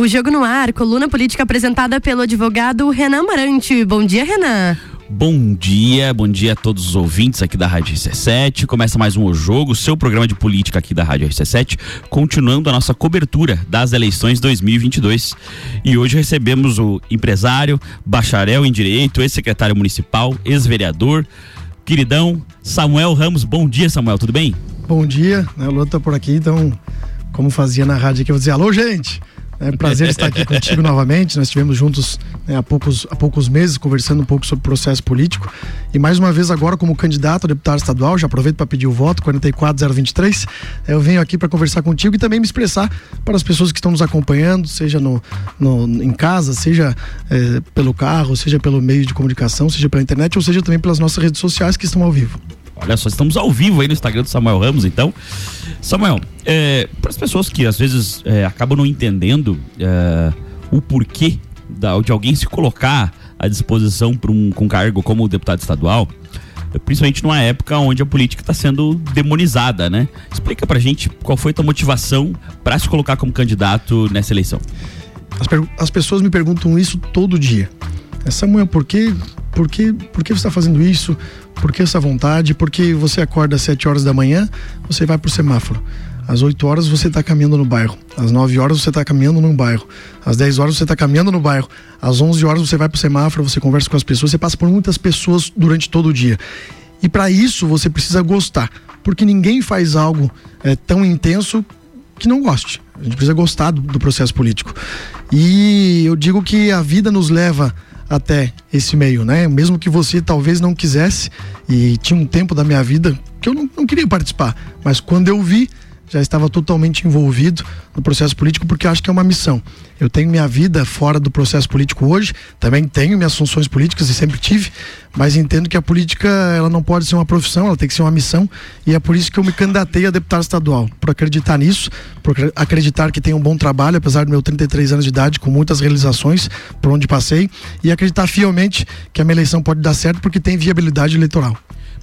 O Jogo no Ar, coluna política apresentada pelo advogado Renan Marante. Bom dia, Renan. Bom dia, bom dia a todos os ouvintes aqui da Rádio RC7. Começa mais um O Jogo, seu programa de política aqui da Rádio RC7, continuando a nossa cobertura das eleições 2022. E hoje recebemos o empresário, bacharel em direito, ex-secretário municipal, ex-vereador, queridão Samuel Ramos. Bom dia, Samuel, tudo bem? Bom dia, né? o Lula tá por aqui, então, como fazia na rádio aqui, eu vou dizer alô, gente! É um prazer estar aqui contigo novamente. Nós estivemos juntos né, há, poucos, há poucos meses conversando um pouco sobre o processo político. E mais uma vez, agora, como candidato a deputado estadual, já aproveito para pedir o voto, 44023. Eu venho aqui para conversar contigo e também me expressar para as pessoas que estão nos acompanhando, seja no, no em casa, seja é, pelo carro, seja pelo meio de comunicação, seja pela internet, ou seja também pelas nossas redes sociais que estão ao vivo. Olha só, estamos ao vivo aí no Instagram do Samuel Ramos, então. Samuel, é, para as pessoas que às vezes é, acabam não entendendo é, o porquê da, de alguém se colocar à disposição para um com cargo como deputado estadual, principalmente numa época onde a política está sendo demonizada, né? Explica pra gente qual foi a tua motivação para se colocar como candidato nessa eleição. As, as pessoas me perguntam isso todo dia. É, Samuel, por que, por que, por que você está fazendo isso? Por que essa vontade? Porque você acorda às 7 horas da manhã, você vai pro semáforo. Às 8 horas você está caminhando no bairro. Às 9 horas você está caminhando no bairro. Às 10 horas você está caminhando no bairro. Às 11 horas você vai pro semáforo, você conversa com as pessoas, você passa por muitas pessoas durante todo o dia. E para isso você precisa gostar, porque ninguém faz algo é, tão intenso que não goste. A gente precisa gostar do, do processo político. E eu digo que a vida nos leva até esse meio, né? Mesmo que você talvez não quisesse, e tinha um tempo da minha vida que eu não, não queria participar, mas quando eu vi, já estava totalmente envolvido no processo político porque acho que é uma missão. Eu tenho minha vida fora do processo político hoje, também tenho minhas funções políticas e sempre tive, mas entendo que a política ela não pode ser uma profissão, ela tem que ser uma missão e é por isso que eu me candidatei a deputado estadual, por acreditar nisso, por acreditar que tenho um bom trabalho, apesar do meu 33 anos de idade, com muitas realizações por onde passei e acreditar fielmente que a minha eleição pode dar certo porque tem viabilidade eleitoral.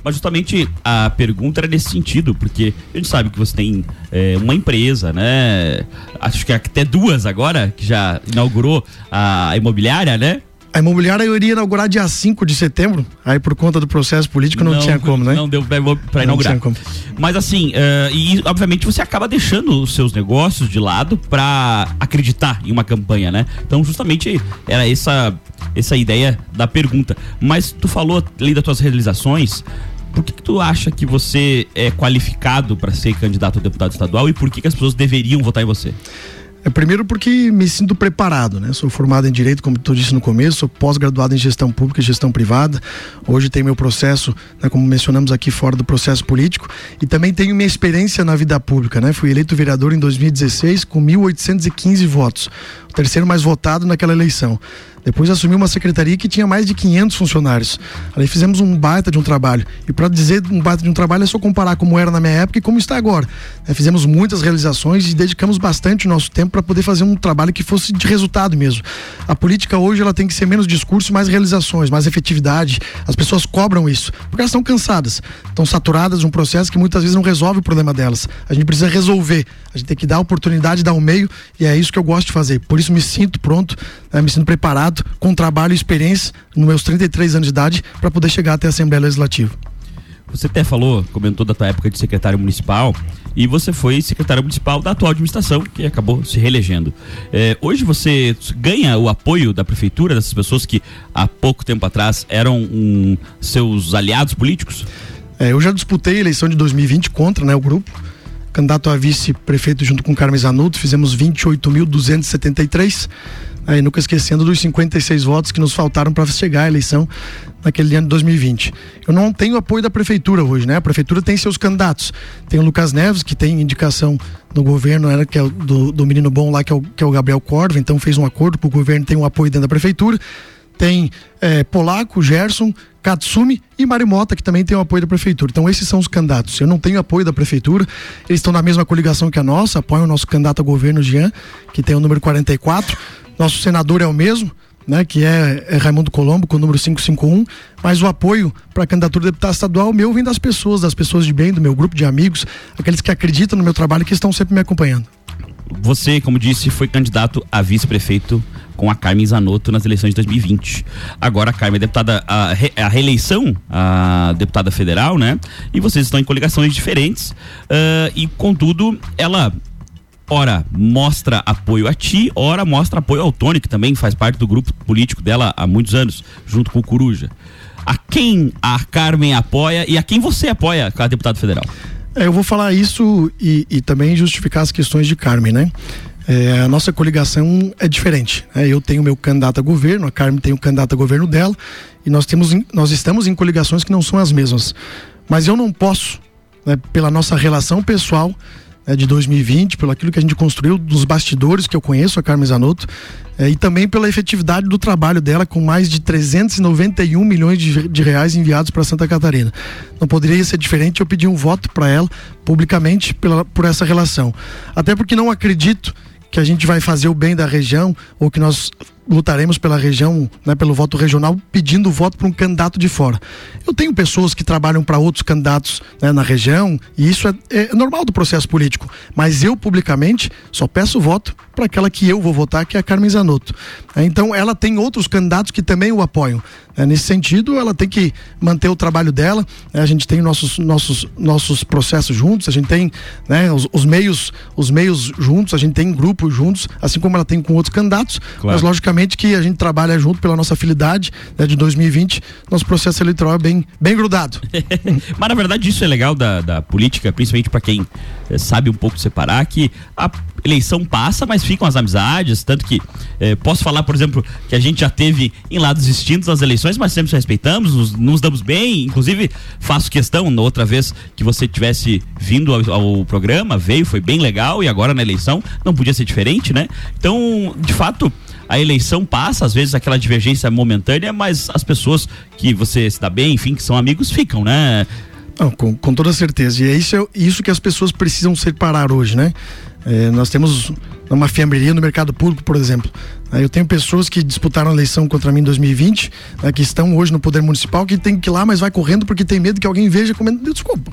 Mas justamente a pergunta era nesse sentido, porque a gente sabe que você tem é, uma empresa, né? Acho que até duas agora, que já inaugurou a imobiliária, né? A imobiliária eu iria inaugurar dia 5 de setembro, aí por conta do processo político não, não tinha como, né? Não deu para inaugurar. Não tinha como. Mas assim, uh, e obviamente você acaba deixando os seus negócios de lado para acreditar em uma campanha, né? Então justamente era essa essa ideia da pergunta. Mas tu falou além das tuas realizações, por que, que, tu acha que você é qualificado para ser candidato a deputado estadual e por que, que as pessoas deveriam votar em você? É, primeiro porque me sinto preparado, né? Sou formado em Direito, como tu disse no começo, sou pós-graduado em Gestão Pública e Gestão Privada. Hoje tenho meu processo, né, como mencionamos aqui, fora do processo político. E também tenho minha experiência na vida pública, né? Fui eleito vereador em 2016 com 1.815 votos. O terceiro mais votado naquela eleição. Depois assumi uma secretaria que tinha mais de 500 funcionários. Ali fizemos um baita de um trabalho. E para dizer um baita de um trabalho é só comparar como era na minha época e como está agora. É, fizemos muitas realizações e dedicamos bastante o nosso tempo para poder fazer um trabalho que fosse de resultado mesmo. A política hoje ela tem que ser menos discurso, mais realizações, mais efetividade. As pessoas cobram isso porque elas estão cansadas, estão saturadas de um processo que muitas vezes não resolve o problema delas. A gente precisa resolver. A gente tem que dar oportunidade, dar o um meio e é isso que eu gosto de fazer. Por isso me sinto pronto, né, me sinto preparado com trabalho e experiência nos meus 33 anos de idade para poder chegar até a Assembleia Legislativa. Você até falou, comentou da tua época de secretário municipal e você foi secretário municipal da atual administração que acabou se reelegendo. É, hoje você ganha o apoio da prefeitura dessas pessoas que há pouco tempo atrás eram um, seus aliados políticos? É, eu já disputei a eleição de 2020 contra né, o grupo candidato a vice-prefeito junto com Carmen Zanuto, fizemos 28.273 aí nunca esquecendo dos 56 votos que nos faltaram para chegar à eleição naquele ano de 2020. Eu não tenho apoio da prefeitura hoje, né? A prefeitura tem seus candidatos. Tem o Lucas Neves, que tem indicação no governo, era que é do, do menino bom lá, que é, o, que é o Gabriel Corva, então fez um acordo com o governo, tem um apoio dentro da prefeitura. Tem é, Polaco, Gerson, Katsumi e Marimota, que também tem o apoio da prefeitura. Então, esses são os candidatos. Eu não tenho apoio da prefeitura, eles estão na mesma coligação que a nossa, apoiam o nosso candidato a governo, Jean, que tem o número 44. Nosso senador é o mesmo, né, que é, é, Raimundo Colombo, com o número 551, mas o apoio para a candidatura de deputado estadual meu vem das pessoas, das pessoas de bem, do meu grupo de amigos, aqueles que acreditam no meu trabalho e que estão sempre me acompanhando. Você, como disse, foi candidato a vice-prefeito com a Carmen Zanotto nas eleições de 2020. Agora a Carmen é deputada, a, re, a reeleição, a deputada federal, né? E vocês estão em coligações diferentes. Uh, e, contudo, ela ora mostra apoio a ti, ora mostra apoio ao Tony, que também faz parte do grupo político dela há muitos anos, junto com o Coruja. A quem a Carmen apoia e a quem você apoia, a deputado federal? É, eu vou falar isso e, e, também justificar as questões de Carmen, né? É, a nossa coligação é diferente. Né? Eu tenho meu candidato a governo, a Carmen tem o candidato a governo dela, e nós, temos, nós estamos em coligações que não são as mesmas. Mas eu não posso, né, pela nossa relação pessoal, né, de 2020, pelo aquilo que a gente construiu dos bastidores que eu conheço, a Carmen Zanotto, é, e também pela efetividade do trabalho dela com mais de 391 milhões de, de reais enviados para Santa Catarina. Não poderia ser diferente eu pedir um voto para ela publicamente pela, por essa relação. Até porque não acredito que a gente vai fazer o bem da região ou que nós lutaremos pela região, né, pelo voto regional, pedindo voto para um candidato de fora. Eu tenho pessoas que trabalham para outros candidatos né, na região e isso é, é, normal do processo político. Mas eu publicamente só peço voto para aquela que eu vou votar, que é a Carmen Zanotto. Então ela tem outros candidatos que também o apoiam. É, nesse sentido, ela tem que manter o trabalho dela. É, a gente tem nossos, nossos, nossos processos juntos, a gente tem né, os, os, meios os meios juntos, a gente tem grupos juntos, assim como ela tem com outros candidatos. Claro. Mas logicamente que a gente trabalha junto pela nossa afinidade né, de 2020. Nosso processo eleitoral é bem, bem grudado. mas na verdade isso é legal da, da política, principalmente para quem é, sabe um pouco separar, que a eleição passa, mas ficam as amizades, tanto que é, posso falar, por exemplo, que a gente já teve em lados distintos nas eleições mas sempre respeitamos, nos, nos damos bem. Inclusive, faço questão, outra vez que você tivesse vindo ao, ao, programa, veio, foi bem legal, e agora na eleição não podia ser diferente, né? Então, de fato. A eleição passa, às vezes aquela divergência momentânea, mas as pessoas que você dá bem, enfim, que são amigos, ficam, né? Não, com, com toda certeza. E é isso, isso que as pessoas precisam separar hoje, né? É, nós temos uma fiambreria no mercado público, por exemplo. Eu tenho pessoas que disputaram a eleição contra mim em 2020, né, que estão hoje no poder municipal, que tem que ir lá, mas vai correndo porque tem medo que alguém veja comendo. Desculpa,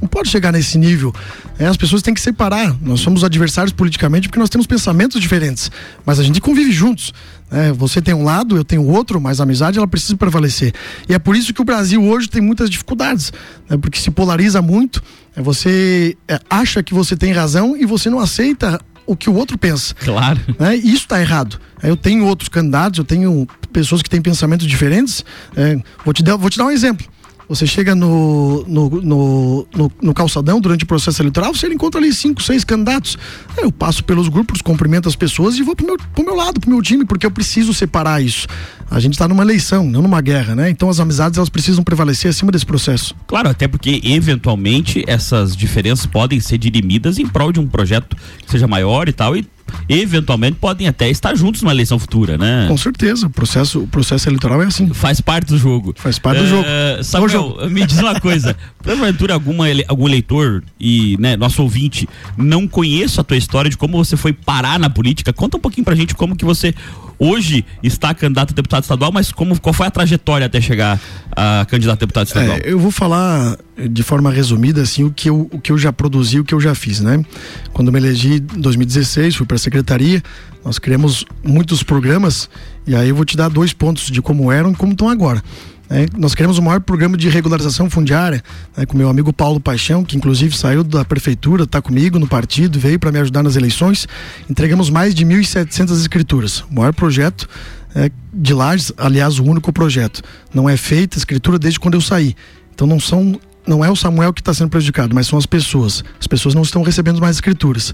não pode chegar nesse nível. É, as pessoas têm que separar. Nós somos adversários politicamente porque nós temos pensamentos diferentes, mas a gente convive juntos. É, você tem um lado, eu tenho outro, mas a amizade ela precisa prevalecer. E é por isso que o Brasil hoje tem muitas dificuldades, né, porque se polariza muito. É, você é, acha que você tem razão e você não aceita o que o outro pensa. Claro. Né? Isso está errado. Eu tenho outros candidatos, eu tenho pessoas que têm pensamentos diferentes. É, vou, te dar, vou te dar um exemplo. Você chega no, no, no, no, no calçadão durante o processo eleitoral, você encontra ali cinco, seis candidatos. Eu passo pelos grupos, cumprimento as pessoas e vou pro meu, pro meu lado, pro meu time, porque eu preciso separar isso. A gente está numa eleição, não numa guerra, né? Então as amizades elas precisam prevalecer acima desse processo. Claro, até porque eventualmente essas diferenças podem ser dirimidas em prol de um projeto que seja maior e tal, e eventualmente podem até estar juntos numa eleição futura, né? Com certeza, o processo, o processo eleitoral é assim. Faz parte do jogo. Faz parte do jogo. Uh, Samuel, jogo. me diz uma coisa, porventura alguma algum eleitor e, né, nosso ouvinte não conheça a tua história de como você foi parar na política, conta um pouquinho pra gente como que você hoje está candidato a deputado estadual, mas como, qual foi a trajetória até chegar a candidato a deputado estadual? É, eu vou falar de forma resumida assim o que eu, o que eu já produzi, o que eu já fiz, né? Quando me elegi em 2016, fui para a secretaria, nós criamos muitos programas e aí eu vou te dar dois pontos de como eram e como estão agora. É, nós queremos o maior programa de regularização fundiária, né, com meu amigo Paulo Paixão, que inclusive saiu da prefeitura, está comigo no partido, veio para me ajudar nas eleições. Entregamos mais de 1.700 escrituras. O maior projeto é, de Lages, aliás, o único projeto. Não é feita escritura desde quando eu saí. Então não são não é o Samuel que está sendo prejudicado, mas são as pessoas. As pessoas não estão recebendo mais escrituras.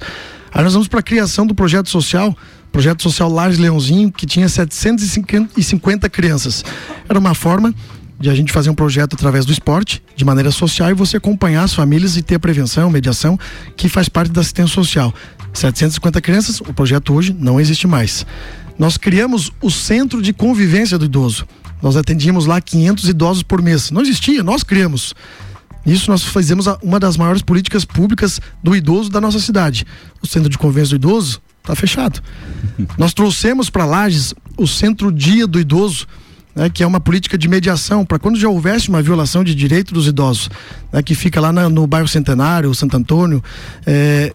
Aí nós vamos para a criação do projeto social, projeto social Lares Leãozinho, que tinha 750 crianças. Era uma forma de a gente fazer um projeto através do esporte, de maneira social, e você acompanhar as famílias e ter a prevenção, mediação, que faz parte da assistência social. 750 crianças, o projeto hoje não existe mais. Nós criamos o Centro de Convivência do Idoso. Nós atendíamos lá 500 idosos por mês. Não existia, nós criamos. Isso nós fizemos uma das maiores políticas públicas do idoso da nossa cidade. O Centro de Convivência do Idoso está fechado. nós trouxemos para Lages o Centro Dia do Idoso, né, que é uma política de mediação para quando já houvesse uma violação de direito dos idosos, né, que fica lá na, no bairro Centenário, Santo Antônio. É,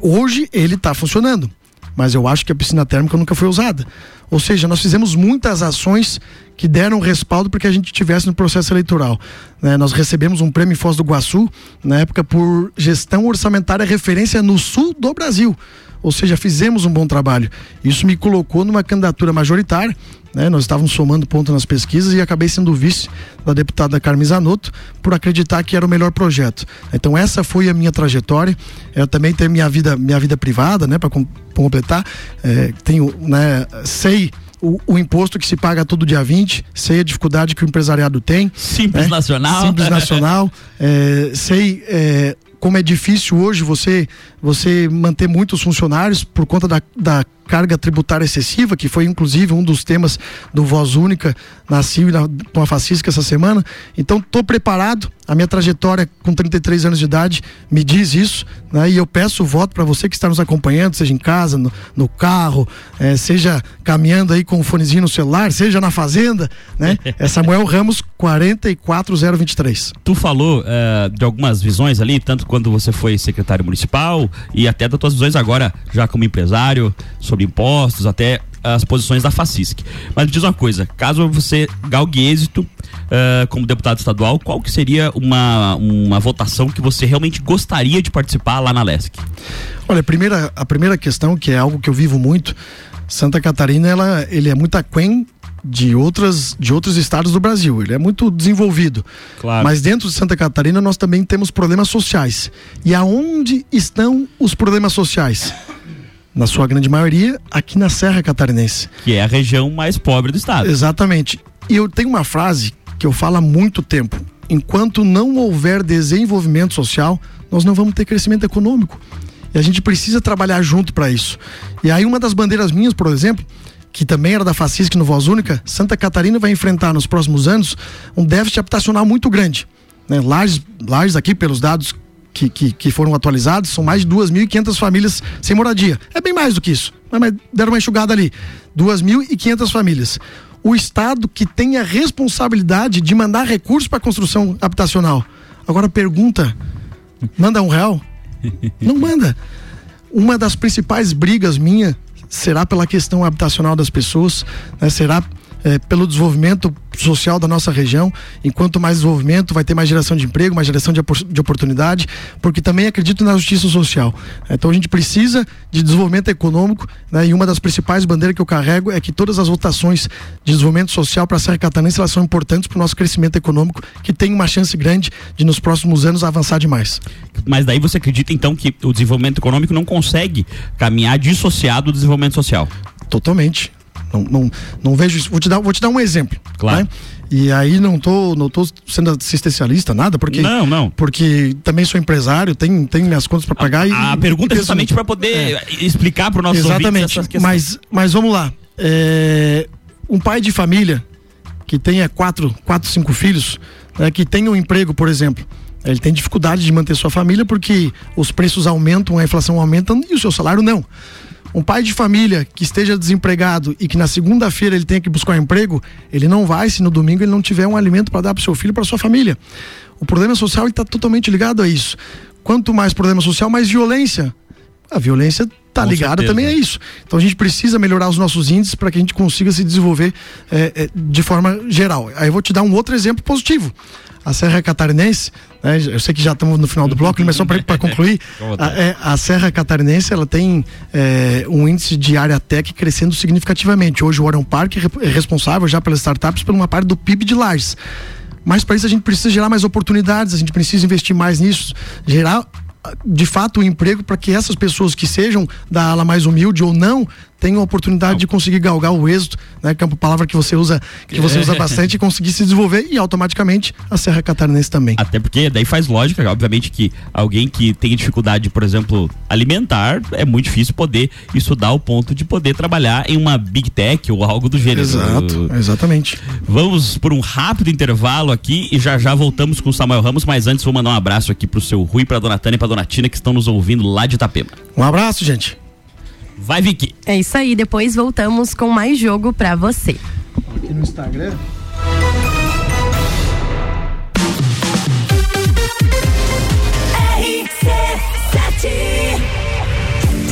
hoje ele está funcionando, mas eu acho que a piscina térmica nunca foi usada. Ou seja, nós fizemos muitas ações que deram respaldo para que a gente tivesse no processo eleitoral. Né? Nós recebemos um prêmio em Foz do Iguaçu, na época, por gestão orçamentária referência no sul do Brasil. Ou seja, fizemos um bom trabalho. Isso me colocou numa candidatura majoritária. Né? Nós estávamos somando pontos nas pesquisas e acabei sendo vice da deputada Carmen Zanotto por acreditar que era o melhor projeto. Então essa foi a minha trajetória. Eu também tenho minha vida, minha vida privada, né, para completar. É, tenho, né, sei o, o, imposto que se paga todo dia 20, sei a dificuldade que o empresariado tem. Simples né? nacional. Simples nacional. é, sei é, como é difícil hoje você, você manter muitos funcionários por conta da, da carga tributária excessiva, que foi inclusive um dos temas do Voz Única na CIO com a Facisca essa semana. Então, estou preparado. A minha trajetória com 33 anos de idade me diz isso, né? E eu peço o voto para você que está nos acompanhando, seja em casa, no, no carro, é, seja caminhando aí com o fonezinho no celular, seja na fazenda, né? É Samuel Ramos 44023. Tu falou uh, de algumas visões ali, tanto quando você foi secretário municipal e até das tuas visões agora já como empresário sobre sobre impostos, até as posições da FACISC. Mas me diz uma coisa, caso você galgue êxito uh, como deputado estadual, qual que seria uma, uma votação que você realmente gostaria de participar lá na LESC? Olha, a primeira, a primeira questão, que é algo que eu vivo muito, Santa Catarina, ela, ele é muito aquém de outras de outros estados do Brasil. Ele é muito desenvolvido. Claro. Mas dentro de Santa Catarina nós também temos problemas sociais. E aonde estão os problemas sociais? Na sua grande maioria, aqui na Serra Catarinense. Que é a região mais pobre do estado. Exatamente. E eu tenho uma frase que eu falo há muito tempo: enquanto não houver desenvolvimento social, nós não vamos ter crescimento econômico. E a gente precisa trabalhar junto para isso. E aí, uma das bandeiras minhas, por exemplo, que também era da Fascisc no Voz Única, Santa Catarina vai enfrentar nos próximos anos um déficit habitacional muito grande. Né? Lages, Lages aqui, pelos dados que, que, que foram atualizados, são mais de 2.500 famílias sem moradia. É bem mais do que isso, mas deram uma enxugada ali. 2.500 famílias. O Estado que tem a responsabilidade de mandar recursos para a construção habitacional. Agora pergunta: manda um real? Não manda. Uma das principais brigas minha será pela questão habitacional das pessoas, né? será é, pelo desenvolvimento social da nossa região. Enquanto mais desenvolvimento, vai ter mais geração de emprego, mais geração de, de oportunidade, porque também acredito na justiça social. Então a gente precisa de desenvolvimento econômico, né? E uma das principais bandeiras que eu carrego é que todas as votações de desenvolvimento social para a Serra Catarinense elas são importantes para o nosso crescimento econômico, que tem uma chance grande de nos próximos anos avançar demais. Mas daí você acredita então que o desenvolvimento econômico não consegue caminhar dissociado do desenvolvimento social? Totalmente. Não, não, não vejo isso. Vou te dar, vou te dar um exemplo. Claro. Né? E aí não tô, não tô sendo assistencialista, nada, porque. Não, não. Porque também sou empresário, tenho, tenho minhas contas para pagar. A, a pergunta é justamente para poder é. explicar para o nosso Exatamente. Mas, mas vamos lá. É, um pai de família que tenha quatro, quatro cinco filhos, né, que tenha um emprego, por exemplo. Ele tem dificuldade de manter sua família porque os preços aumentam, a inflação aumenta e o seu salário não. Um pai de família que esteja desempregado e que na segunda-feira ele tenha que buscar um emprego, ele não vai se no domingo ele não tiver um alimento para dar para seu filho, para sua família. O problema social está totalmente ligado a isso. Quanto mais problema social, mais violência. A violência está ligada também a isso. Então a gente precisa melhorar os nossos índices para que a gente consiga se desenvolver é, de forma geral. Aí eu vou te dar um outro exemplo positivo a Serra Catarinense, né, eu sei que já estamos no final do bloco, mas só para concluir, a, é, a, Serra Catarinense ela tem é, um índice de área tech crescendo significativamente. Hoje o Orion Park é responsável já pelas startups por uma parte do PIB de Lages. Mas para isso a gente precisa gerar mais oportunidades, a gente precisa investir mais nisso, gerar de fato o um emprego para que essas pessoas que sejam da ala mais humilde ou não tenham a oportunidade de conseguir galgar o êxito, né? Que é uma palavra que você usa, que você usa bastante e conseguir se desenvolver e automaticamente a Serra Catarinense também. Até porque daí faz lógica, obviamente, que alguém que tem dificuldade, por exemplo, alimentar, é muito difícil poder estudar ao ponto de poder trabalhar em uma Big Tech ou algo do gênero. Exato, exatamente. Vamos por um rápido intervalo aqui e já já voltamos com o Samuel Ramos, mas antes vou mandar um abraço aqui pro seu Rui, pra Dona Tânia e pra Dona Tina que estão nos ouvindo lá de Itapema. Um abraço, gente. Vai, Vicky. É isso aí. Depois voltamos com mais jogo pra você. Aqui no Instagram.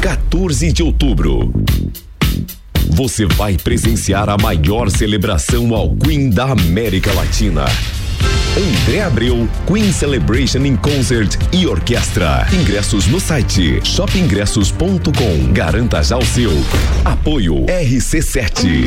14 de outubro. Você vai presenciar a maior celebração ao Queen da América Latina. André Abreu, Queen Celebration in Concert e Orquestra. Ingressos no site shopingressos.com. Garanta já o seu. Apoio RC7.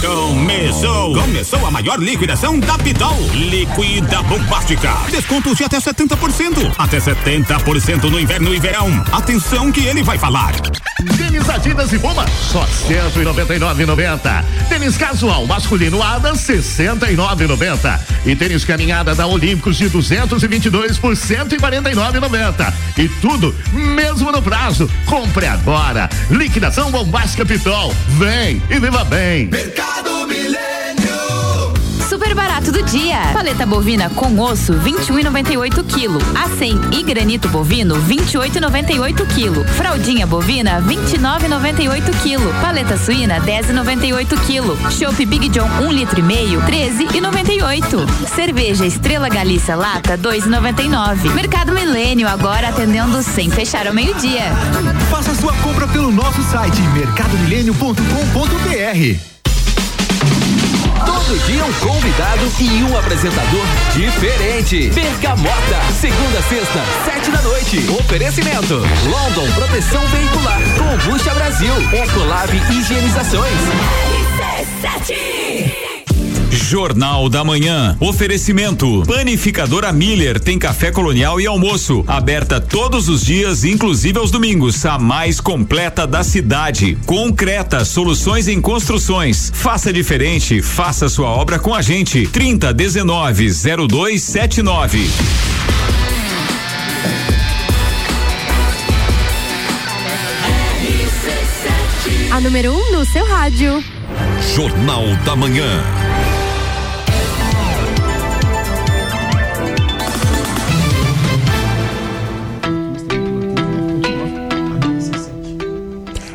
Começou! Começou a maior liquidação da Pitol. Liquida Bombástica. Descontos de até 70%. Até 70% no inverno e verão. Atenção que ele vai falar. Tênis Adidas e Puma, só 199,90. Tênis casual masculino Ada, 69,90. E tênis caminhada da Olímpicos de 222 por 149,90. E tudo mesmo no prazo. Compre agora. Liquidação Bombástica Pitol. Vem e viva bem. Mercado Milênio. Super barato do dia. Paleta bovina com osso 21,98 kg. A100 e granito bovino 28,98 kg. Fraldinha bovina 29,98 kg. Paleta suína 10,98 kg. Chopp Big John 1 um litro e meio 13,98. Cerveja Estrela Galícia lata 2,99. Mercado Milênio agora atendendo sem fechar ao meio-dia. Faça sua compra pelo nosso site mercadomilênio.com.br. Todo dia um convidado e um apresentador diferente. Bergamota, segunda sexta, sete da noite. Oferecimento: London Proteção Veicular, Combucha Brasil, Ecolab Higienizações. Jornal da Manhã. Oferecimento: Panificadora Miller tem café colonial e almoço. Aberta todos os dias, inclusive aos domingos. A mais completa da cidade. Concreta, soluções em construções. Faça diferente, faça sua obra com a gente. 30 19 0279. A número 1 um no seu rádio. Jornal da Manhã.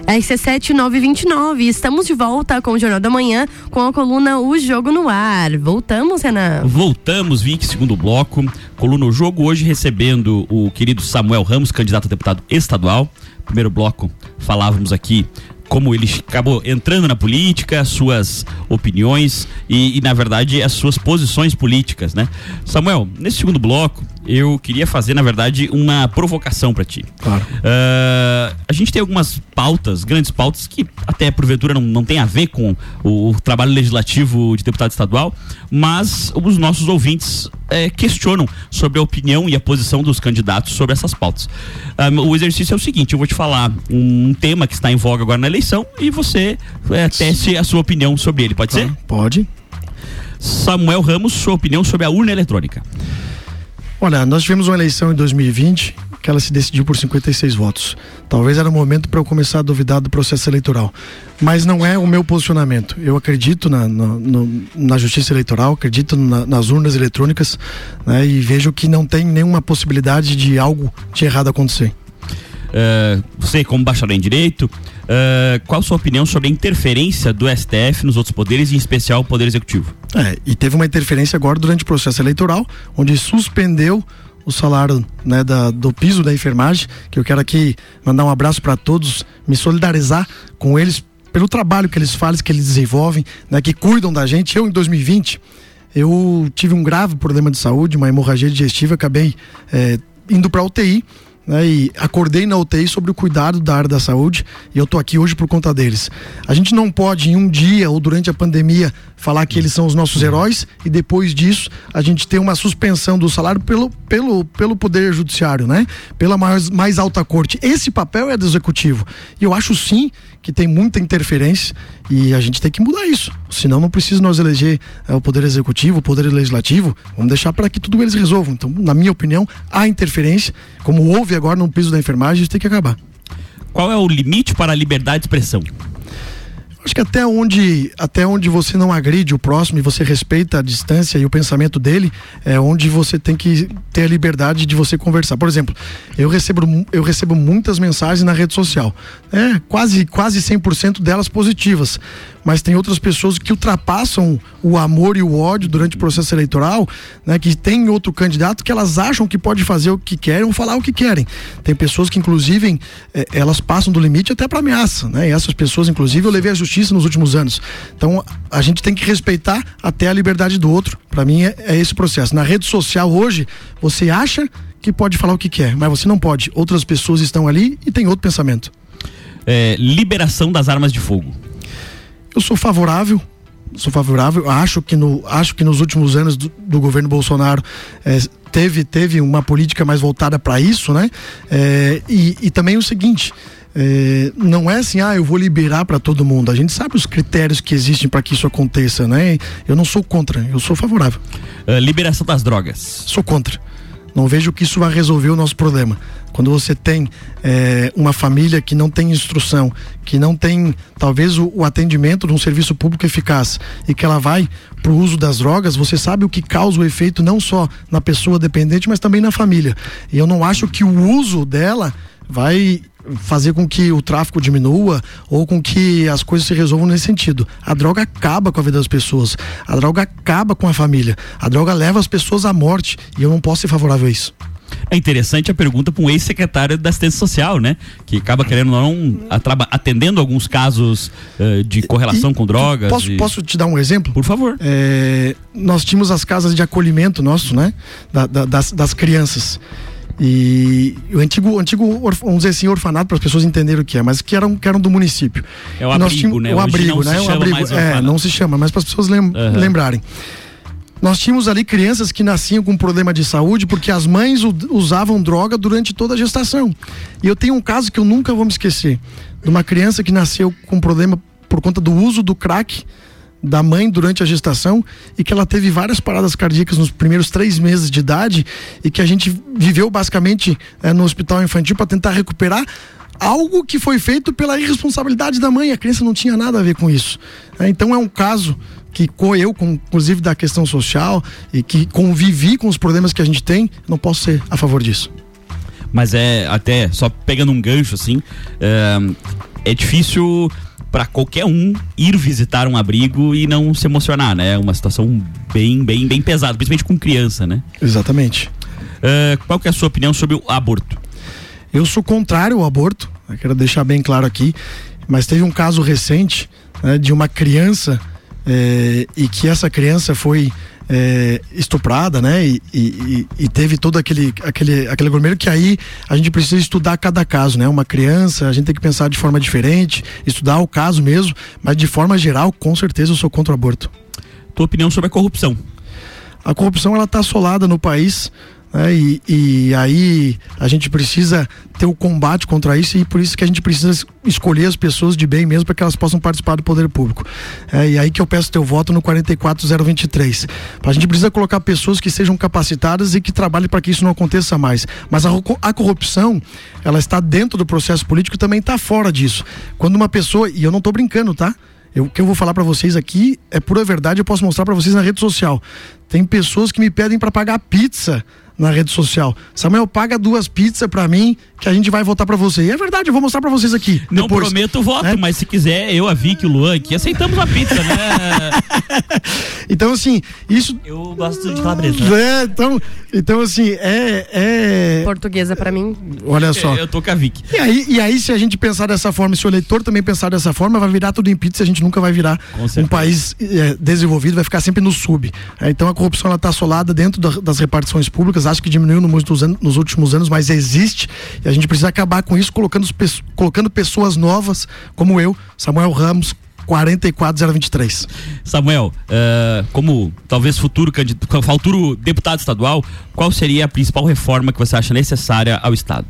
RC7 929. Estamos de volta com o Jornal da Manhã com a coluna O Jogo no Ar. Voltamos, Renan? Voltamos, Vic, segundo bloco. Coluna O Jogo hoje recebendo o querido Samuel Ramos, candidato a deputado estadual primeiro bloco falávamos aqui como ele acabou entrando na política, suas opiniões e, e, na verdade, as suas posições políticas, né? Samuel, nesse segundo bloco, eu queria fazer, na verdade, uma provocação para ti. Claro. Uh, a gente tem algumas pautas, grandes pautas, que até porventura não, não tem a ver com o, o trabalho legislativo de deputado estadual, mas os nossos ouvintes é, questionam sobre a opinião e a posição dos candidatos sobre essas pautas. Um, o exercício é o seguinte: eu vou te falar um tema que está em voga agora na eleição e você é, teste a sua opinião sobre ele. Pode ser? Pode. Samuel Ramos, sua opinião sobre a urna eletrônica. Olha, nós tivemos uma eleição em 2020 que ela se decidiu por 56 votos. Talvez era o momento para eu começar a duvidar do processo eleitoral. Mas não é o meu posicionamento. Eu acredito na, na, no, na justiça eleitoral, acredito na, nas urnas eletrônicas né, e vejo que não tem nenhuma possibilidade de algo de errado acontecer. Uh, você, como bacharel em Direito, uh, qual a sua opinião sobre a interferência do STF nos outros poderes, em especial o Poder Executivo? É, e teve uma interferência agora durante o processo eleitoral, onde suspendeu o salário né, da, do piso da enfermagem, que eu quero aqui mandar um abraço para todos, me solidarizar com eles pelo trabalho que eles fazem, que eles desenvolvem, né, que cuidam da gente. Eu, em 2020, eu tive um grave problema de saúde, uma hemorragia digestiva, acabei é, indo para UTI né, e acordei na UTI sobre o cuidado da área da saúde e eu tô aqui hoje por conta deles. A gente não pode em um dia ou durante a pandemia falar que eles são os nossos heróis e depois disso a gente ter uma suspensão do salário pelo, pelo, pelo poder judiciário, né? Pela mais, mais alta corte. Esse papel é do executivo. E eu acho sim que tem muita interferência e a gente tem que mudar isso. Senão não precisa nós eleger é, o poder executivo, o poder legislativo. Vamos deixar para que tudo eles resolvam. Então, na minha opinião, há interferência, como houve agora no piso da enfermagem, isso tem que acabar. Qual é o limite para a liberdade de expressão? Acho que até onde, até onde você não agride o próximo e você respeita a distância e o pensamento dele, é onde você tem que ter a liberdade de você conversar. Por exemplo, eu recebo, eu recebo muitas mensagens na rede social. É, quase, quase 100% delas positivas mas tem outras pessoas que ultrapassam o amor e o ódio durante o processo eleitoral, né? Que tem outro candidato que elas acham que pode fazer o que querem ou falar o que querem. Tem pessoas que, inclusive, eh, elas passam do limite até para ameaça, né? E essas pessoas, inclusive, eu levei à justiça nos últimos anos. Então, a gente tem que respeitar até a liberdade do outro. Para mim, é, é esse processo. Na rede social hoje, você acha que pode falar o que quer, mas você não pode. Outras pessoas estão ali e tem outro pensamento. É, liberação das armas de fogo. Eu sou favorável, sou favorável. Acho que, no, acho que nos últimos anos do, do governo Bolsonaro é, teve, teve uma política mais voltada para isso, né? É, e, e também o seguinte. É, não é assim, ah, eu vou liberar para todo mundo. A gente sabe os critérios que existem para que isso aconteça, né? Eu não sou contra, eu sou favorável. Uh, liberação das drogas. Sou contra. Não vejo que isso vai resolver o nosso problema. Quando você tem é, uma família que não tem instrução, que não tem talvez o, o, atendimento de um serviço público eficaz e que ela vai para o uso das drogas, você sabe o que causa o efeito não só na pessoa dependente, mas também na família. E eu não acho que o uso dela vai fazer com que o tráfico diminua ou com que as coisas se resolvam nesse sentido. A droga acaba com a vida das pessoas, a droga acaba com a família, a droga leva as pessoas à morte e eu não posso ser favorável a isso. É interessante a pergunta para um ex-secretário da assistência social, né? Que acaba querendo não atendendo alguns casos uh, de correlação e, com drogas. Posso, e... posso te dar um exemplo? Por favor. É, nós tínhamos as casas de acolhimento nosso, né? Da, da, das, das crianças. E o antigo, antigo vamos dizer assim, orfanato, para as pessoas entenderem o que é, mas que eram, que eram do município. É o abrigo, tínhamos, né? O abrigo, né? O abrigo, é, não se chama, mas para as pessoas lem uhum. lembrarem. Nós tínhamos ali crianças que nasciam com problema de saúde porque as mães usavam droga durante toda a gestação. E eu tenho um caso que eu nunca vou me esquecer, de uma criança que nasceu com problema por conta do uso do crack da mãe durante a gestação e que ela teve várias paradas cardíacas nos primeiros três meses de idade e que a gente viveu basicamente é, no hospital infantil para tentar recuperar algo que foi feito pela irresponsabilidade da mãe. A criança não tinha nada a ver com isso. É, então é um caso que eu, inclusive da questão social e que convivi com os problemas que a gente tem, não posso ser a favor disso. Mas é até só pegando um gancho assim, é, é difícil para qualquer um ir visitar um abrigo e não se emocionar, né? É uma situação bem, bem, bem pesada, principalmente com criança, né? Exatamente. Uh, qual que é a sua opinião sobre o aborto? Eu sou contrário ao aborto. Quero deixar bem claro aqui. Mas teve um caso recente né, de uma criança é, e que essa criança foi é, estuprada, né? E, e, e, teve todo aquele, aquele, aquele gourmet que aí a gente precisa estudar cada caso, né? Uma criança, a gente tem que pensar de forma diferente, estudar o caso mesmo, mas de forma geral, com certeza eu sou contra o aborto. Tua opinião sobre a corrupção? A corrupção ela está assolada no país. Né? E, e aí a gente precisa ter o combate contra isso e por isso que a gente precisa escolher as pessoas de bem mesmo para que elas possam participar do poder público. É, e aí que eu peço teu voto no 44023. A gente precisa colocar pessoas que sejam capacitadas e que trabalhem para que isso não aconteça mais. Mas a, a corrupção, ela está dentro do processo político e também está fora disso. Quando uma pessoa, e eu não estou brincando, tá? Eu, o que eu vou falar para vocês aqui é pura verdade, eu posso mostrar para vocês na rede social. Tem pessoas que me pedem para pagar pizza na rede social. Samuel, paga duas pizzas para mim que a gente vai votar para você. E é verdade, eu vou mostrar para vocês aqui. Não depois, prometo voto, é? mas se quiser, eu, a Vicky, o Luan aqui, aceitamos a pizza, né? então, assim, isso. Eu gosto de calabresa. É, então, então assim, é. é... Portuguesa para mim. Olha só. É, eu tô com a Vicky. E aí, e aí, se a gente pensar dessa forma, se o eleitor também pensar dessa forma, vai virar tudo em pizza, a gente nunca vai virar um país é, desenvolvido, vai ficar sempre no sub. É, então a corrupção ela tá assolada dentro da, das repartições públicas, acho que diminuiu no, nos últimos anos, mas existe. E a gente precisa acabar com isso, colocando, colocando pessoas novas, como eu, Samuel Ramos, 44023. Samuel, uh, como talvez futuro, futuro deputado estadual, qual seria a principal reforma que você acha necessária ao Estado?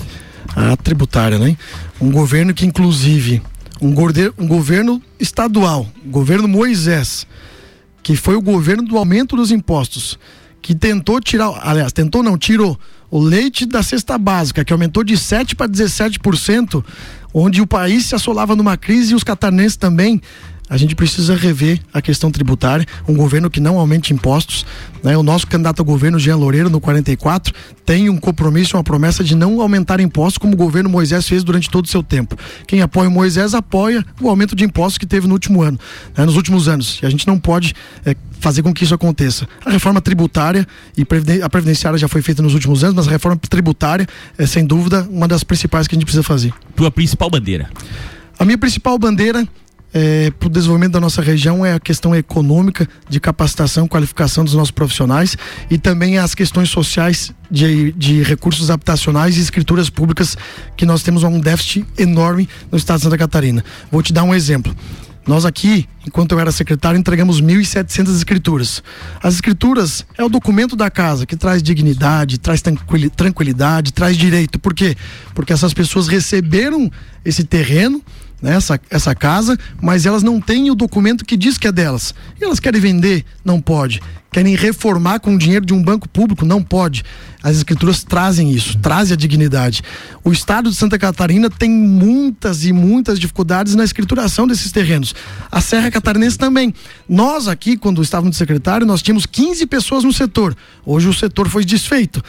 A tributária, né? Um governo que, inclusive, um, gorde, um governo estadual, governo Moisés, que foi o governo do aumento dos impostos, que tentou tirar, aliás, tentou não, tirou o leite da cesta básica, que aumentou de 7 para 17%, onde o país se assolava numa crise e os catarinenses também a gente precisa rever a questão tributária, um governo que não aumente impostos. Né? O nosso candidato ao governo, Jean Loureiro, no 44, tem um compromisso, uma promessa de não aumentar impostos, como o governo Moisés fez durante todo o seu tempo. Quem apoia o Moisés apoia o aumento de impostos que teve no último ano, né? nos últimos anos. E a gente não pode é, fazer com que isso aconteça. A reforma tributária e a previdenciária já foi feita nos últimos anos, mas a reforma tributária é, sem dúvida, uma das principais que a gente precisa fazer. Tua principal bandeira? A minha principal bandeira é, para o desenvolvimento da nossa região é a questão econômica, de capacitação, qualificação dos nossos profissionais e também as questões sociais de, de recursos habitacionais e escrituras públicas, que nós temos um déficit enorme no estado de Santa Catarina. Vou te dar um exemplo. Nós aqui, enquanto eu era secretário, entregamos 1.700 escrituras. As escrituras é o documento da casa que traz dignidade, traz tranquilidade, traz direito. Por quê? Porque essas pessoas receberam esse terreno né, essa, essa casa, mas elas não têm o documento que diz que é delas. E elas querem vender? Não pode. Querem reformar com o dinheiro de um banco público? Não pode. As escrituras trazem isso, trazem a dignidade. O estado de Santa Catarina tem muitas e muitas dificuldades na escrituração desses terrenos. A Serra Catarinense também. Nós aqui, quando estávamos de secretário, nós tínhamos 15 pessoas no setor. Hoje o setor foi desfeito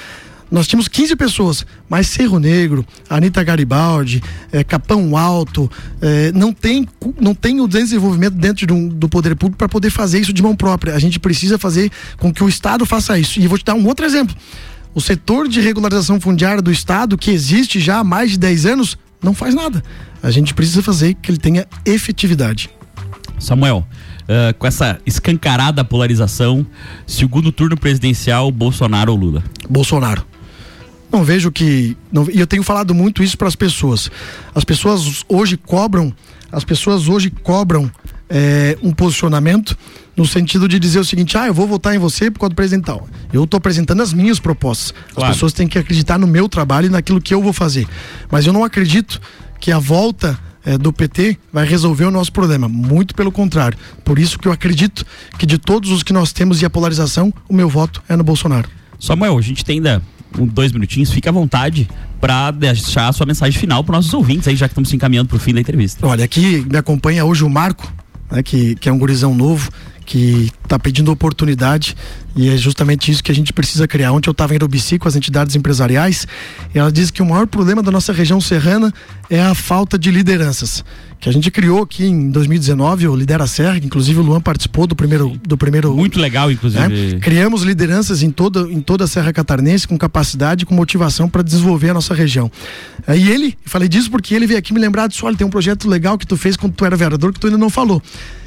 nós tínhamos 15 pessoas, mas Cerro Negro, Anitta Garibaldi, é, Capão Alto, é, não, tem, não tem o desenvolvimento dentro do, do poder público para poder fazer isso de mão própria. A gente precisa fazer com que o Estado faça isso. E vou te dar um outro exemplo. O setor de regularização fundiária do Estado, que existe já há mais de 10 anos, não faz nada. A gente precisa fazer que ele tenha efetividade. Samuel, uh, com essa escancarada polarização, segundo turno presidencial, Bolsonaro ou Lula? Bolsonaro não vejo que. Não, e eu tenho falado muito isso para as pessoas. As pessoas hoje cobram, as pessoas hoje cobram é, um posicionamento no sentido de dizer o seguinte: ah, eu vou votar em você por causa do presidental. Eu estou apresentando as minhas propostas. Claro. As pessoas têm que acreditar no meu trabalho e naquilo que eu vou fazer. Mas eu não acredito que a volta é, do PT vai resolver o nosso problema. Muito pelo contrário. Por isso que eu acredito que de todos os que nós temos e a polarização, o meu voto é no Bolsonaro. Samuel, a gente tem ainda um, dois minutinhos, fique à vontade para deixar a sua mensagem final para nossos ouvintes aí, já que estamos se encaminhando para o fim da entrevista. Olha, aqui me acompanha hoje o Marco, né, que, que é um gurizão novo, que está pedindo oportunidade E é justamente isso que a gente precisa criar. Ontem eu estava em Urubici com as entidades empresariais e ela disse que o maior problema da nossa região serrana é a falta de lideranças. Que a gente criou aqui em 2019, o Lidera Serra, que inclusive o Luan participou do primeiro. Do primeiro Muito legal, inclusive. né? Criamos lideranças em toda, em toda a Serra Catarinense com capacidade e com motivação para desenvolver a nossa região. É, E ele, falei disso porque ele veio aqui me lembrar disso, olha, tem um projeto legal que tu fez quando tu era vereador que tu ainda não falou.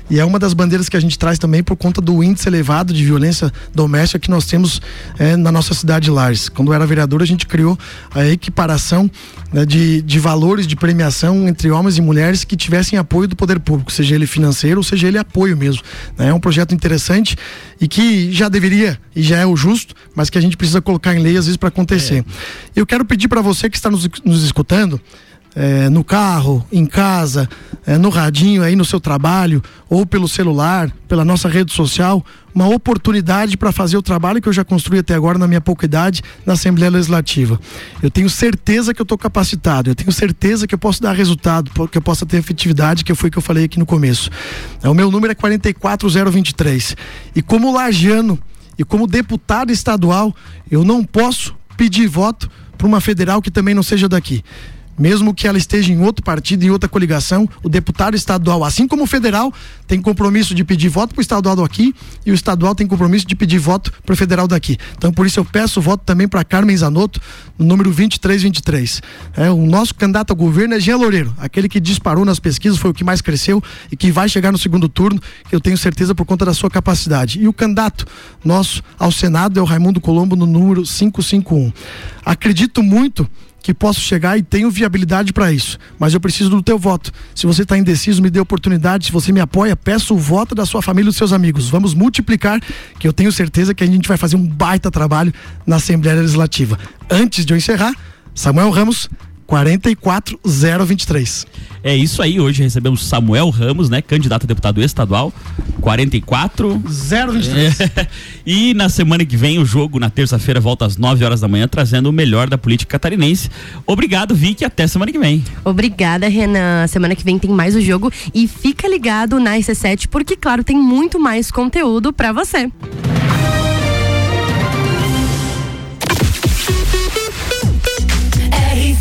E é uma das bandeiras que a gente traz também por conta do índice elevado de violência doméstica que nós temos eh, na nossa cidade de Lares. Quando eu era vereador, a gente criou a equiparação né, de, de valores de premiação entre homens e mulheres que tivessem apoio do poder público, seja ele financeiro ou seja ele apoio mesmo. né? É um projeto interessante e que já deveria e já é o justo, mas que a gente precisa colocar em lei às vezes para acontecer. Eu quero pedir para você que está nos, nos escutando é, no carro, em casa, é, no radinho aí no seu trabalho, ou pelo celular, pela nossa rede social, uma oportunidade para fazer o trabalho que eu já construí até agora na minha pouca idade na Assembleia Legislativa. Eu tenho certeza que eu estou capacitado, eu tenho certeza que eu posso dar resultado, que eu possa ter efetividade, que foi o que eu falei aqui no começo. É, o meu número é 44023. E como lagiano e como deputado estadual, eu não posso pedir voto para uma federal que também não seja daqui mesmo que ela esteja em outro partido, em outra coligação, o deputado estadual, assim como o federal, tem compromisso de pedir voto para o estadual daqui e o estadual tem compromisso de pedir voto para o federal daqui. Então, por isso eu peço voto também para Carmen Zanotto, no número 2323. É, o nosso candidato ao governo é Jean Loureiro, aquele que disparou nas pesquisas, foi o que mais cresceu e que vai chegar no segundo turno, que eu tenho certeza por conta da sua capacidade. E o candidato nosso ao Senado é o Raimundo Colombo, no número 551. Acredito muito que posso chegar e tenho viabilidade para isso, mas eu preciso do teu voto. Se você está indeciso, me dê oportunidade. Se você me apoia, peço o voto da sua família e dos seus amigos. Vamos multiplicar, que eu tenho certeza que a gente vai fazer um baita trabalho na Assembleia Legislativa. Antes de eu encerrar, Samuel Ramos, 44023. É isso aí, hoje recebemos Samuel Ramos, né, candidato a deputado estadual, 44 023. É. E na semana que vem o jogo na terça-feira volta às 9 horas da manhã trazendo o melhor da política catarinense. Obrigado, Vicky, até semana que vem. Obrigada, Renan. Semana que vem tem mais o jogo e fica ligado na RC7 porque claro, tem muito mais conteúdo para você.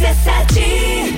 RC7